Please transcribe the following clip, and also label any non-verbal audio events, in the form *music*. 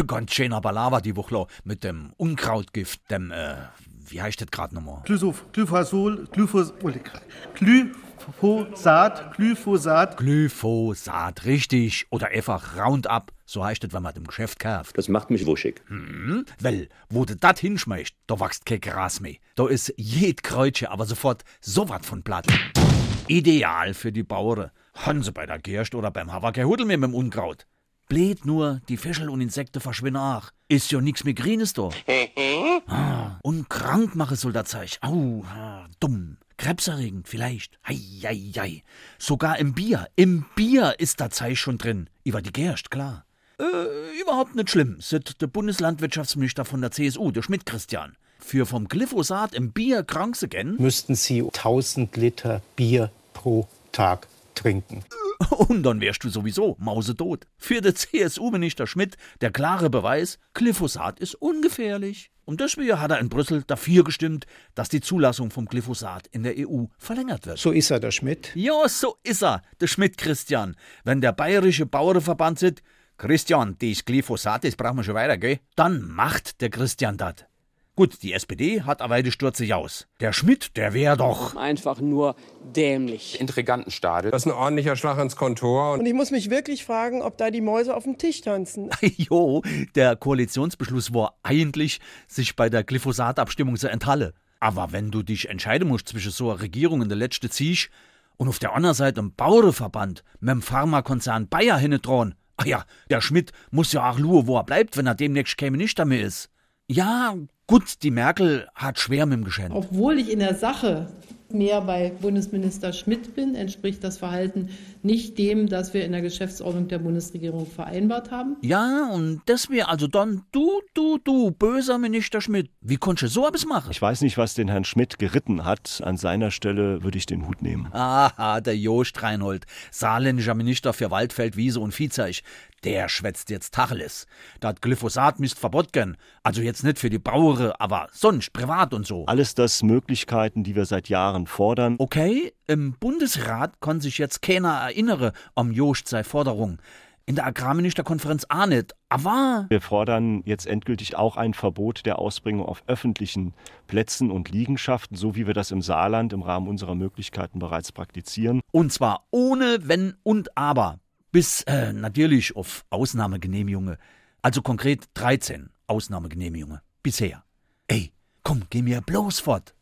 *laughs* Ganz schöner Balava die Woche mit dem Unkrautgift, dem, äh, wie heißt das gerade nochmal? Glyphosol, Glyphos, Glyphosat, Glyphosat. Glyphosat, richtig. Oder einfach Roundup, so heißt das, wenn man im Geschäft kauft. Das macht mich wuschig. Hm, weil, wo du das hinschmeißt, da wächst kein Gras mehr. Da ist jed Kreuzchen aber sofort so was von platt. Ideal für die Bauern. Haben sie bei der Gerst oder beim Huddel mehr mit dem Unkraut. Bläht nur, die Fischel und Insekten verschwinden auch. Ist ja nix mehr Grünes da. ah, und krank mache soll das Zeug. Au, ah, dumm. Krebserregend vielleicht. Hei, hei, hei. Sogar im Bier. Im Bier ist das Zeug schon drin. Über die Gerst, klar. Äh, überhaupt nicht schlimm, sagt der Bundeslandwirtschaftsminister von der CSU, der Schmidt Christian. Für vom Glyphosat im Bier krank zu gehen, müssten Sie 1000 Liter Bier pro Tag trinken. *laughs* Und dann wärst du sowieso mausetot. Für den CSU-Minister Schmidt der klare Beweis, Glyphosat ist ungefährlich. Und deswegen hat er in Brüssel dafür gestimmt, dass die Zulassung vom Glyphosat in der EU verlängert wird. So ist er, der Schmidt. Ja, so ist er, der Schmidt Christian. Wenn der bayerische Bauernverband sagt, Christian, das Glyphosat, das brauchen wir schon weiter, gell? Dann macht der Christian das. Gut, die SPD hat aber die Stürze aus. Der Schmidt, der wäre doch. Einfach nur dämlich. Intrigantenstadel. Das ist ein ordentlicher Schlag ins Kontor. Und ich muss mich wirklich fragen, ob da die Mäuse auf dem Tisch tanzen. *laughs* jo, der Koalitionsbeschluss war eigentlich, sich bei der Glyphosat-Abstimmung zu enthalten. Aber wenn du dich entscheiden musst zwischen so einer Regierung und der letzte Ziech und auf der anderen Seite einem Bauernverband mit dem Pharmakonzern Bayer hinnedrohen, ach ja, der Schmidt muss ja auch nur, wo er bleibt, wenn er demnächst käme nicht damit ist. Ja, gut, die Merkel hat schwer mit dem Geschenk. Obwohl ich in der Sache mehr bei Bundesminister Schmidt bin, entspricht das Verhalten nicht dem, das wir in der Geschäftsordnung der Bundesregierung vereinbart haben. Ja, und das wäre also dann du, du, du, böser Minister Schmidt. Wie konntest du so etwas machen? Ich weiß nicht, was den Herrn Schmidt geritten hat. An seiner Stelle würde ich den Hut nehmen. Aha, der Jost Reinhold, saarländischer Minister für Waldfeld, Wiese und Viehzeug. Der schwätzt jetzt Tacheles. Das Glyphosat müsst verbotgen. Also jetzt nicht für die Bauern, aber sonst privat und so. Alles das Möglichkeiten, die wir seit Jahren fordern. Okay, im Bundesrat kann sich jetzt keiner erinnere am Jost sei Forderung. In der Agrarministerkonferenz auch nicht. Aber wir fordern jetzt endgültig auch ein Verbot der Ausbringung auf öffentlichen Plätzen und Liegenschaften, so wie wir das im Saarland im Rahmen unserer Möglichkeiten bereits praktizieren. Und zwar ohne Wenn und Aber. Bis äh, natürlich auf Ausnahmegenehmigungen. Also konkret 13 Ausnahmegenehmigungen. Bisher. Ey, komm, geh mir bloß fort.